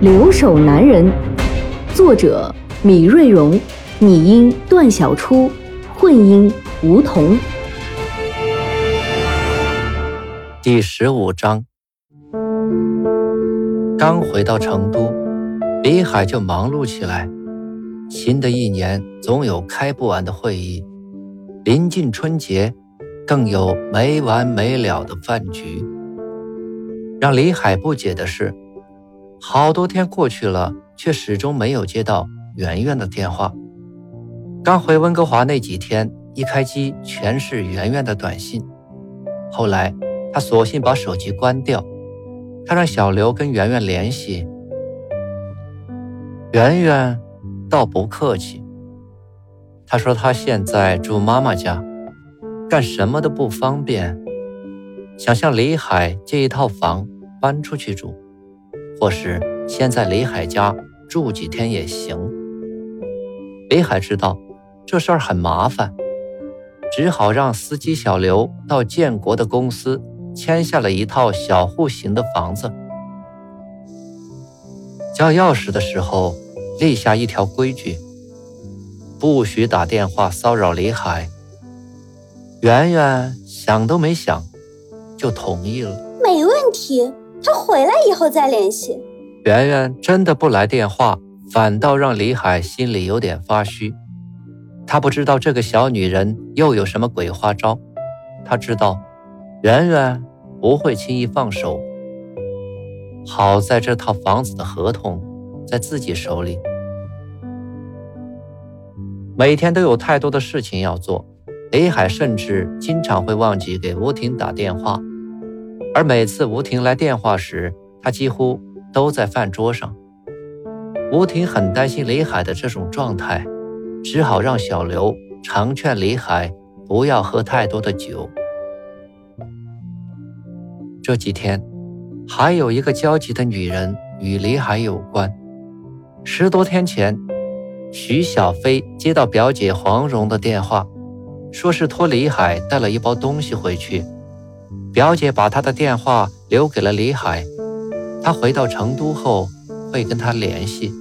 留守男人》，作者米瑞荣，拟音段小初，混音吴桐。第十五章，刚回到成都，李海就忙碌起来。新的一年总有开不完的会议，临近春节，更有没完没了的饭局。让李海不解的是，好多天过去了，却始终没有接到圆圆的电话。刚回温哥华那几天，一开机全是圆圆的短信。后来他索性把手机关掉，他让小刘跟圆圆联系。圆圆倒不客气，他说他现在住妈妈家，干什么都不方便。想向李海借一套房搬出去住，或是先在李海家住几天也行。李海知道这事儿很麻烦，只好让司机小刘到建国的公司签下了一套小户型的房子。交钥匙的时候立下一条规矩：不许打电话骚扰李海。圆圆想都没想。就同意了，没问题。他回来以后再联系。圆圆真的不来电话，反倒让李海心里有点发虚。他不知道这个小女人又有什么鬼花招。他知道，圆圆不会轻易放手。好在这套房子的合同在自己手里。每天都有太多的事情要做，李海甚至经常会忘记给吴婷打电话。而每次吴婷来电话时，他几乎都在饭桌上。吴婷很担心李海的这种状态，只好让小刘常劝李海不要喝太多的酒。这几天，还有一个焦急的女人与李海有关。十多天前，徐小飞接到表姐黄蓉的电话，说是托李海带了一包东西回去。表姐把她的电话留给了李海，他回到成都后会跟他联系。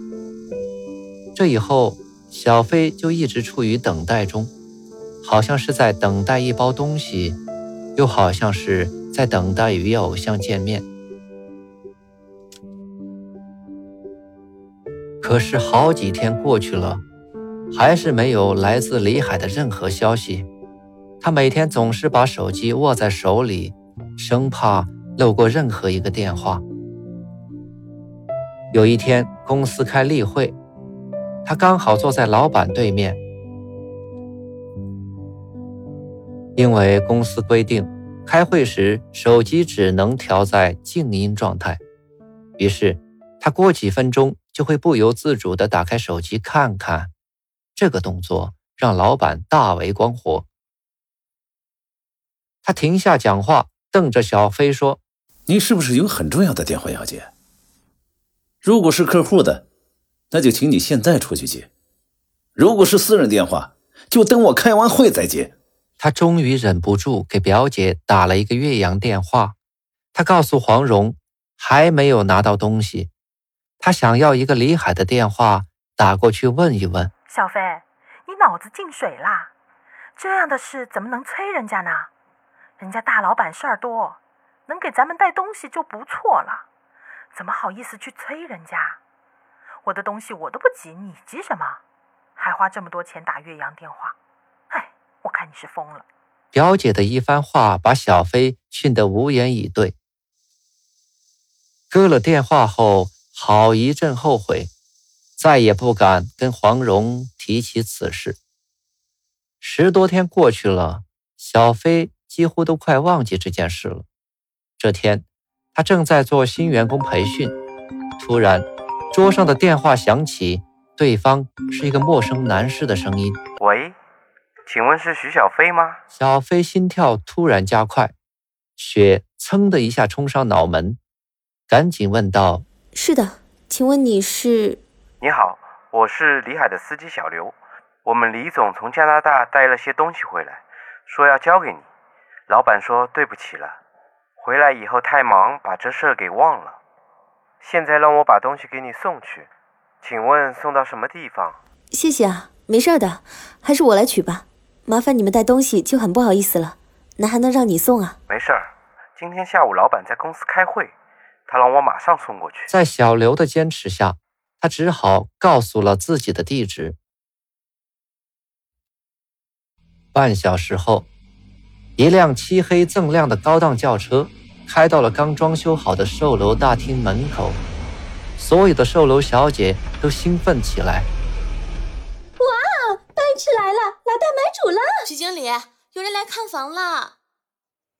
这以后，小飞就一直处于等待中，好像是在等待一包东西，又好像是在等待与偶像见面。可是好几天过去了，还是没有来自李海的任何消息。他每天总是把手机握在手里。生怕漏过任何一个电话。有一天，公司开例会，他刚好坐在老板对面。因为公司规定，开会时手机只能调在静音状态，于是他过几分钟就会不由自主地打开手机看看。这个动作让老板大为光火。他停下讲话。瞪着小飞说：“你是不是有很重要的电话要接？如果是客户的，那就请你现在出去接；如果是私人电话，就等我开完会再接。”他终于忍不住给表姐打了一个岳阳电话。他告诉黄蓉还没有拿到东西，他想要一个李海的电话打过去问一问。小飞，你脑子进水啦？这样的事怎么能催人家呢？人家大老板事儿多，能给咱们带东西就不错了，怎么好意思去催人家？我的东西我都不急，你急什么？还花这么多钱打岳阳电话？哎，我看你是疯了。表姐的一番话把小飞训得无言以对。割了电话后，好一阵后悔，再也不敢跟黄蓉提起此事。十多天过去了，小飞。几乎都快忘记这件事了。这天，他正在做新员工培训，突然桌上的电话响起，对方是一个陌生男士的声音。喂，请问是徐小飞吗？小飞心跳突然加快，血噌的一下冲上脑门，赶紧问道：“是的，请问你是？”你好，我是李海的司机小刘。我们李总从加拿大带了些东西回来，说要交给你。老板说对不起了，回来以后太忙，把这事儿给忘了。现在让我把东西给你送去，请问送到什么地方？谢谢啊，没事的，还是我来取吧。麻烦你们带东西就很不好意思了，哪还能让你送啊？没事儿，今天下午老板在公司开会，他让我马上送过去。在小刘的坚持下，他只好告诉了自己的地址。半小时后，一辆漆黑锃亮的高档轿车。开到了刚装修好的售楼大厅门口，所有的售楼小姐都兴奋起来。哇，奔驰来了，来大买主了！徐经理，有人来看房了。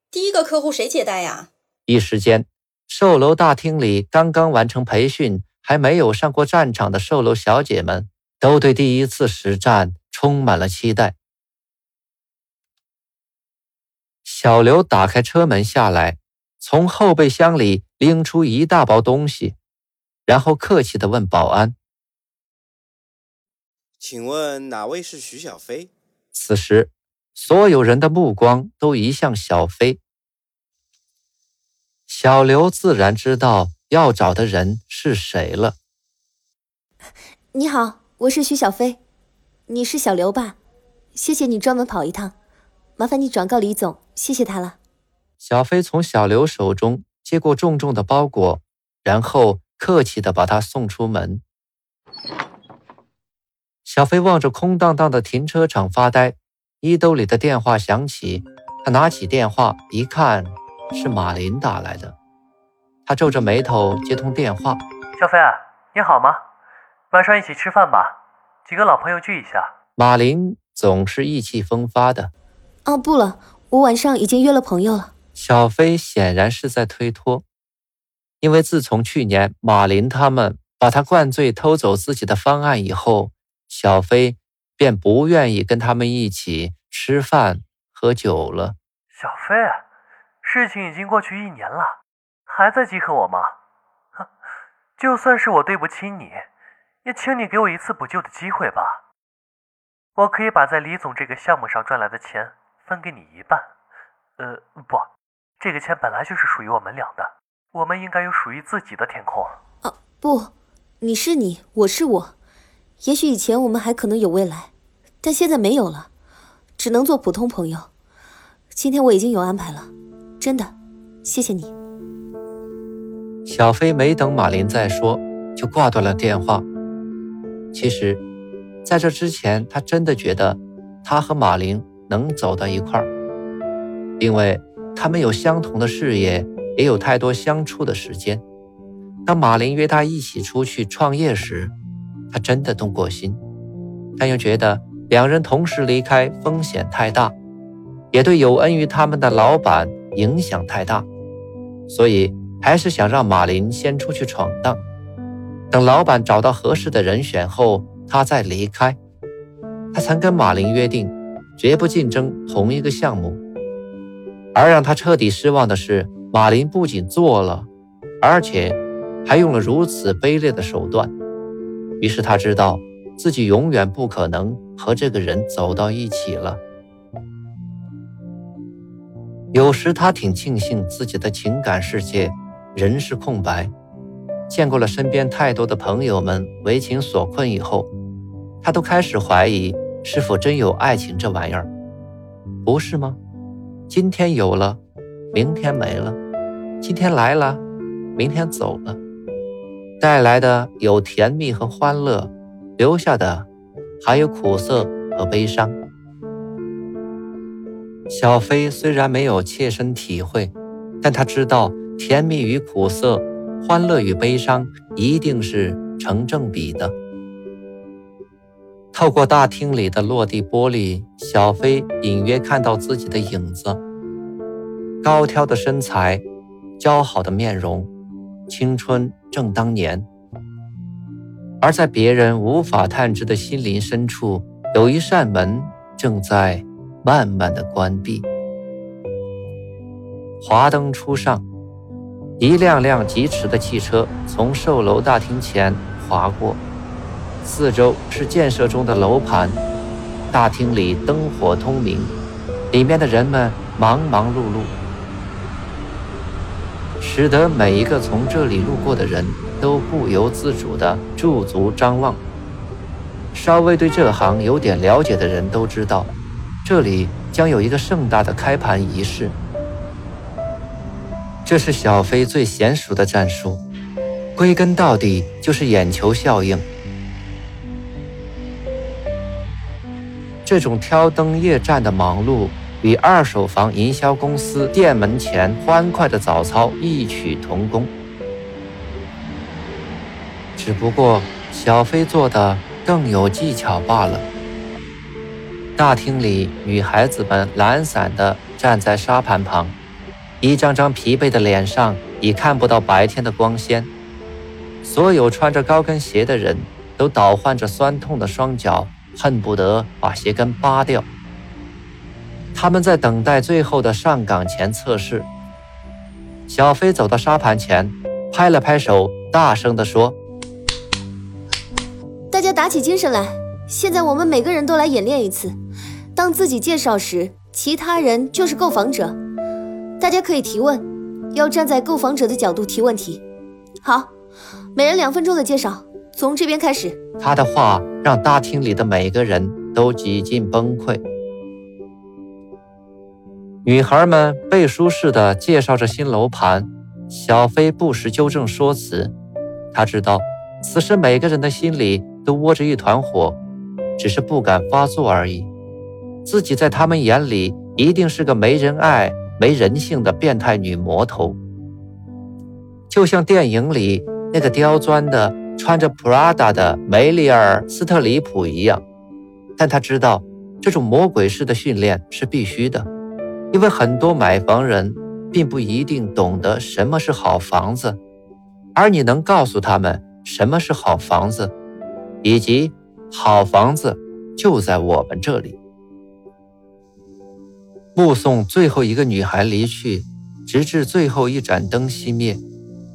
第一个客户谁接待呀？一时间，售楼大厅里刚刚完成培训、还没有上过战场的售楼小姐们，都对第一次实战充满了期待。小刘打开车门下来。从后备箱里拎出一大包东西，然后客气地问保安：“请问哪位是徐小飞？”此时，所有人的目光都移向小飞。小刘自然知道要找的人是谁了。你好，我是徐小飞，你是小刘吧？谢谢你专门跑一趟，麻烦你转告李总，谢谢他了。小飞从小刘手中接过重重的包裹，然后客气地把他送出门。小飞望着空荡荡的停车场发呆，衣兜里的电话响起，他拿起电话一看，是马林打来的。他皱着眉头接通电话：“小飞啊，你好吗？晚上一起吃饭吧，几个老朋友聚一下。”马林总是意气风发的。哦，不了，我晚上已经约了朋友了。小飞显然是在推脱，因为自从去年马林他们把他灌醉偷走自己的方案以后，小飞便不愿意跟他们一起吃饭喝酒了。小飞，事情已经过去一年了，还在记恨我吗？哼，就算是我对不起你，也请你给我一次补救的机会吧。我可以把在李总这个项目上赚来的钱分给你一半。呃，不。这个钱本来就是属于我们俩的，我们应该有属于自己的天空。啊，不，你是你，我是我。也许以前我们还可能有未来，但现在没有了，只能做普通朋友。今天我已经有安排了，真的，谢谢你。小飞没等马林再说，就挂断了电话。其实，在这之前，他真的觉得他和马林能走到一块儿，因为。他们有相同的事业，也有太多相处的时间。当马林约他一起出去创业时，他真的动过心，但又觉得两人同时离开风险太大，也对有恩于他们的老板影响太大，所以还是想让马林先出去闯荡，等老板找到合适的人选后，他再离开。他曾跟马林约定，绝不竞争同一个项目。而让他彻底失望的是，马林不仅做了，而且还用了如此卑劣的手段。于是他知道自己永远不可能和这个人走到一起了。有时他挺庆幸自己的情感世界仍是空白。见过了身边太多的朋友们为情所困以后，他都开始怀疑是否真有爱情这玩意儿，不是吗？今天有了，明天没了；今天来了，明天走了。带来的有甜蜜和欢乐，留下的还有苦涩和悲伤。小飞虽然没有切身体会，但他知道甜蜜与苦涩、欢乐与悲伤一定是成正比的。透过大厅里的落地玻璃，小飞隐约看到自己的影子。高挑的身材，姣好的面容，青春正当年。而在别人无法探知的心灵深处，有一扇门正在慢慢的关闭。华灯初上，一辆辆疾驰的汽车从售楼大厅前划过，四周是建设中的楼盘，大厅里灯火通明，里面的人们忙忙碌碌，使得每一个从这里路过的人都不由自主地驻足张望。稍微对这行有点了解的人都知道，这里将有一个盛大的开盘仪式。这是小飞最娴熟的战术，归根到底就是眼球效应。这种挑灯夜战的忙碌，与二手房营销公司店门前欢快的早操异曲同工。只不过小飞做的更有技巧罢了。大厅里，女孩子们懒散地站在沙盘旁。一张张疲惫的脸上已看不到白天的光鲜，所有穿着高跟鞋的人都倒换着酸痛的双脚，恨不得把鞋跟扒掉。他们在等待最后的上岗前测试。小飞走到沙盘前，拍了拍手，大声地说：“大家打起精神来！现在我们每个人都来演练一次。当自己介绍时，其他人就是购房者。”大家可以提问，要站在购房者的角度提问题。好，每人两分钟的介绍，从这边开始。他的话让大厅里的每个人都几近崩溃。女孩们背书似的介绍着新楼盘，小飞不时纠正说辞。他知道，此时每个人的心里都窝着一团火，只是不敢发作而已。自己在他们眼里一定是个没人爱。没人性的变态女魔头，就像电影里那个刁钻的、穿着 Prada 的梅丽尔·斯特里普一样。但他知道，这种魔鬼式的训练是必须的，因为很多买房人并不一定懂得什么是好房子，而你能告诉他们什么是好房子，以及好房子就在我们这里。目送最后一个女孩离去，直至最后一盏灯熄灭，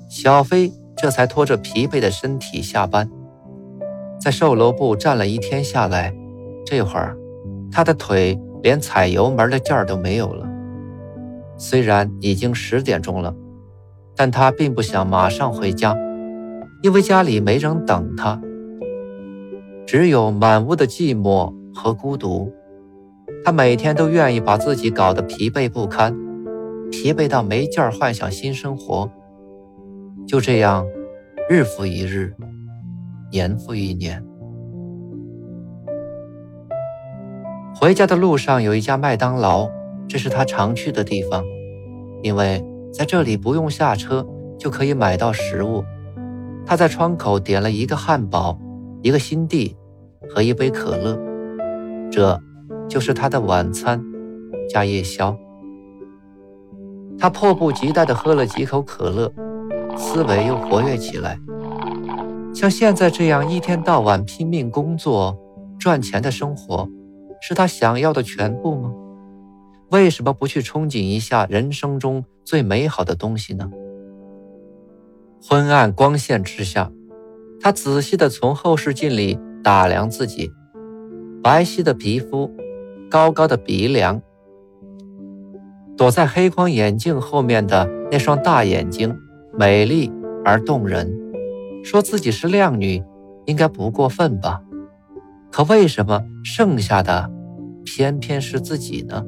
小飞这才拖着疲惫的身体下班。在售楼部站了一天下来，这会儿他的腿连踩油门的劲儿都没有了。虽然已经十点钟了，但他并不想马上回家，因为家里没人等他，只有满屋的寂寞和孤独。他每天都愿意把自己搞得疲惫不堪，疲惫到没劲儿幻想新生活。就这样，日复一日，年复一年。回家的路上有一家麦当劳，这是他常去的地方，因为在这里不用下车就可以买到食物。他在窗口点了一个汉堡、一个新地和一杯可乐，这。就是他的晚餐加夜宵。他迫不及待地喝了几口可乐，思维又活跃起来。像现在这样一天到晚拼命工作赚钱的生活，是他想要的全部吗？为什么不去憧憬一下人生中最美好的东西呢？昏暗光线之下，他仔细地从后视镜里打量自己，白皙的皮肤。高高的鼻梁，躲在黑框眼镜后面的那双大眼睛，美丽而动人。说自己是靓女，应该不过分吧？可为什么剩下的偏偏是自己呢？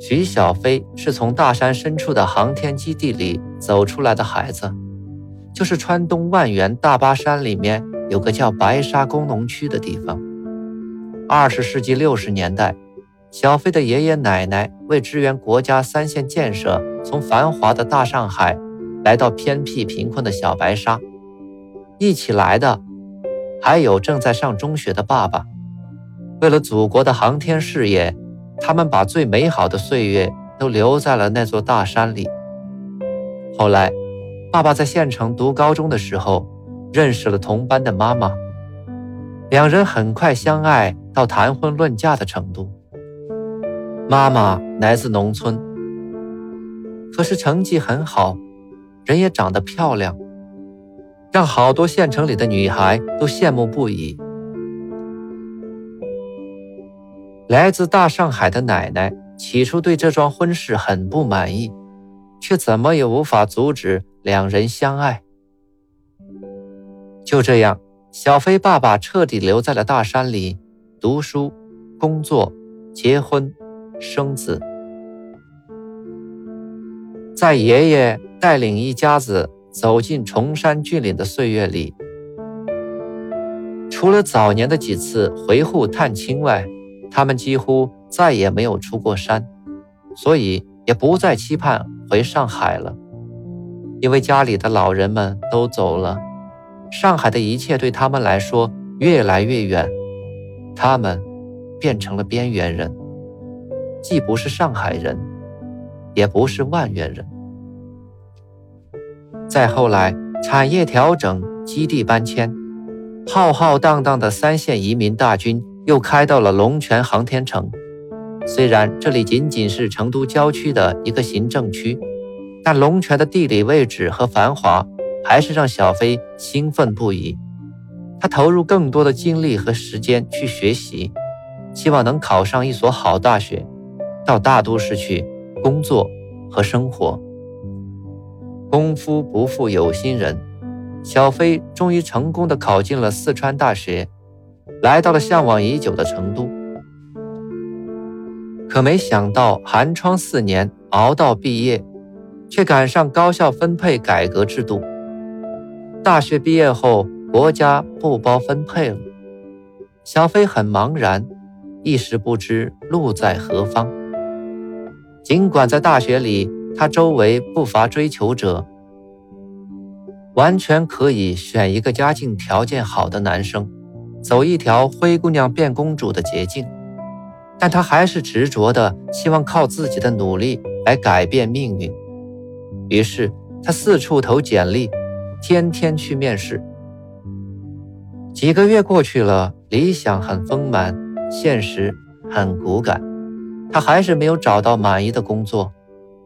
徐小飞是从大山深处的航天基地里走出来的孩子。就是川东万源大巴山里面有个叫白沙工农区的地方。二十世纪六十年代，小飞的爷爷奶奶为支援国家三线建设，从繁华的大上海来到偏僻贫困的小白沙。一起来的还有正在上中学的爸爸。为了祖国的航天事业，他们把最美好的岁月都留在了那座大山里。后来，爸爸在县城读高中的时候，认识了同班的妈妈，两人很快相爱到谈婚论嫁的程度。妈妈来自农村，可是成绩很好，人也长得漂亮，让好多县城里的女孩都羡慕不已。来自大上海的奶奶起初对这桩婚事很不满意，却怎么也无法阻止两人相爱。就这样，小飞爸爸彻底留在了大山里，读书、工作、结婚、生子。在爷爷带领一家子走进崇山峻岭的岁月里，除了早年的几次回沪探亲外，他们几乎再也没有出过山，所以也不再期盼回上海了，因为家里的老人们都走了，上海的一切对他们来说越来越远，他们变成了边缘人，既不是上海人，也不是万源人。再后来，产业调整，基地搬迁，浩浩荡荡的三线移民大军。又开到了龙泉航天城，虽然这里仅仅是成都郊区的一个行政区，但龙泉的地理位置和繁华还是让小飞兴奋不已。他投入更多的精力和时间去学习，希望能考上一所好大学，到大都市去工作和生活。功夫不负有心人，小飞终于成功的考进了四川大学。来到了向往已久的成都，可没想到寒窗四年熬到毕业，却赶上高校分配改革制度。大学毕业后，国家不包分配了，小飞很茫然，一时不知路在何方。尽管在大学里，他周围不乏追求者，完全可以选一个家境条件好的男生。走一条灰姑娘变公主的捷径，但她还是执着的希望靠自己的努力来改变命运。于是，她四处投简历，天天去面试。几个月过去了，理想很丰满，现实很骨感，他还是没有找到满意的工作。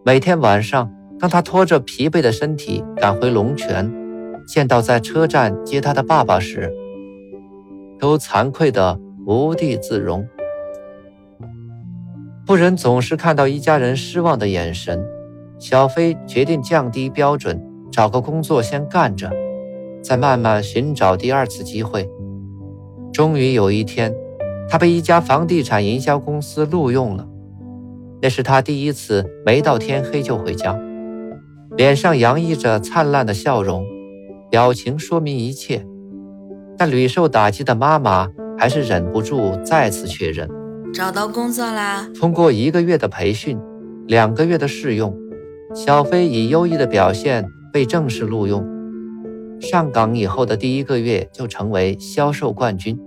每天晚上，当他拖着疲惫的身体赶回龙泉，见到在车站接他的爸爸时，都惭愧的无地自容，不忍总是看到一家人失望的眼神，小飞决定降低标准，找个工作先干着，再慢慢寻找第二次机会。终于有一天，他被一家房地产营销公司录用了，那是他第一次没到天黑就回家，脸上洋溢着灿烂的笑容，表情说明一切。但屡受打击的妈妈还是忍不住再次确认：找到工作啦！通过一个月的培训，两个月的试用，小飞以优异的表现被正式录用。上岗以后的第一个月就成为销售冠军，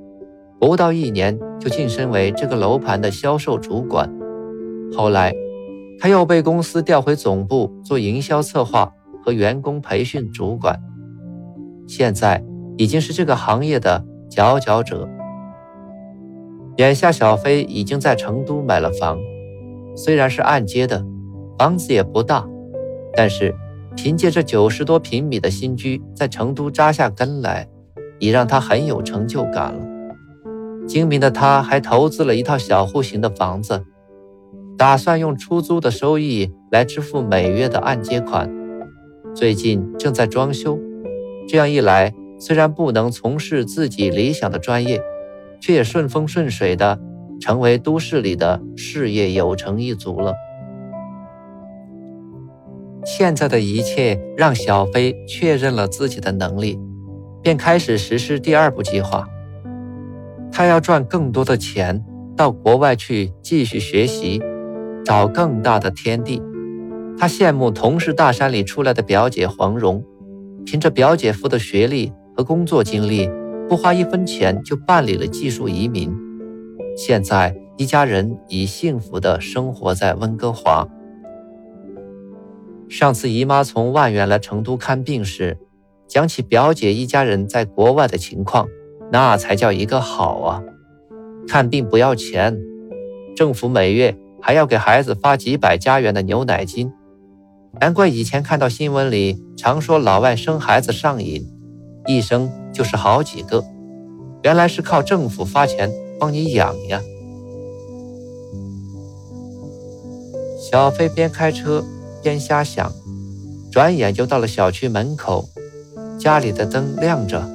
不到一年就晋升为这个楼盘的销售主管。后来，他又被公司调回总部做营销策划和员工培训主管。现在。已经是这个行业的佼佼者。眼下，小飞已经在成都买了房，虽然是按揭的，房子也不大，但是凭借着九十多平米的新居，在成都扎下根来，已让他很有成就感了。精明的他还投资了一套小户型的房子，打算用出租的收益来支付每月的按揭款。最近正在装修，这样一来。虽然不能从事自己理想的专业，却也顺风顺水的成为都市里的事业有成一族了。现在的一切让小飞确认了自己的能力，便开始实施第二步计划。他要赚更多的钱，到国外去继续学习，找更大的天地。他羡慕同是大山里出来的表姐黄蓉，凭着表姐夫的学历。和工作经历，不花一分钱就办理了技术移民。现在一家人已幸福地生活在温哥华，上次姨妈从万源来成都看病时，讲起表姐一家人在国外的情况，那才叫一个好啊！看病不要钱，政府每月还要给孩子发几百加元的牛奶金。难怪以前看到新闻里常说老外生孩子上瘾，一生就是好几个，原来是靠政府发钱帮你养呀。小飞边开车边瞎想，转眼就到了小区门口，家里的灯亮着，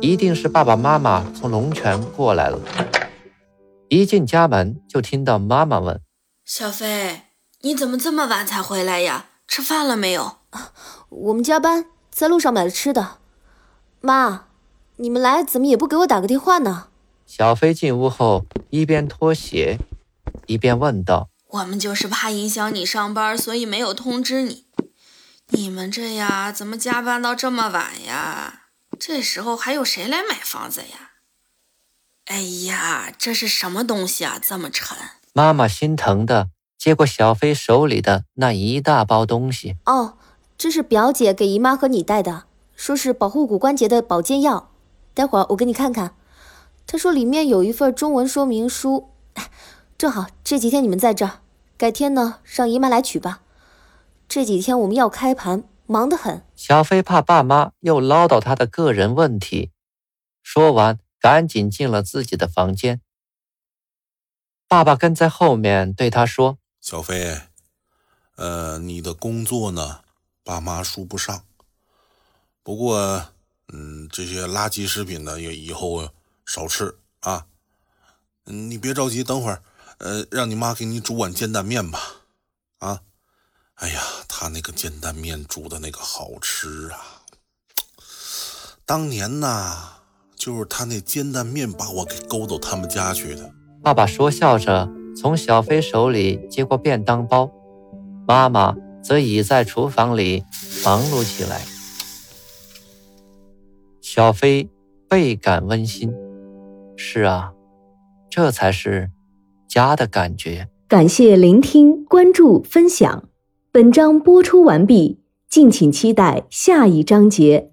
一定是爸爸妈妈从龙泉过来了。一进家门就听到妈妈问：“小飞，你怎么这么晚才回来呀？”吃饭了没有？我们加班，在路上买了吃的。妈，你们来怎么也不给我打个电话呢？小飞进屋后，一边脱鞋，一边问道：“我们就是怕影响你上班，所以没有通知你。你们这呀，怎么加班到这么晚呀？这时候还有谁来买房子呀？哎呀，这是什么东西啊，这么沉？”妈妈心疼的。接过小飞手里的那一大包东西，哦，这是表姐给姨妈和你带的，说是保护骨关节的保健药。待会儿我给你看看。她说里面有一份中文说明书，正好这几天你们在这儿，改天呢让姨妈来取吧。这几天我们要开盘，忙得很。小飞怕爸妈又唠叨他的个人问题，说完赶紧进了自己的房间。爸爸跟在后面对他说。小飞，呃，你的工作呢，爸妈说不上。不过，嗯，这些垃圾食品呢，也以后少吃啊。嗯，你别着急，等会儿，呃，让你妈给你煮碗煎蛋面吧。啊，哎呀，他那个煎蛋面煮的那个好吃啊！当年呐，就是他那煎蛋面把我给勾到他们家去的。爸爸说笑着。从小飞手里接过便当包，妈妈则已在厨房里忙碌起来。小飞倍感温馨。是啊，这才是家的感觉。感谢聆听、关注、分享。本章播出完毕，敬请期待下一章节。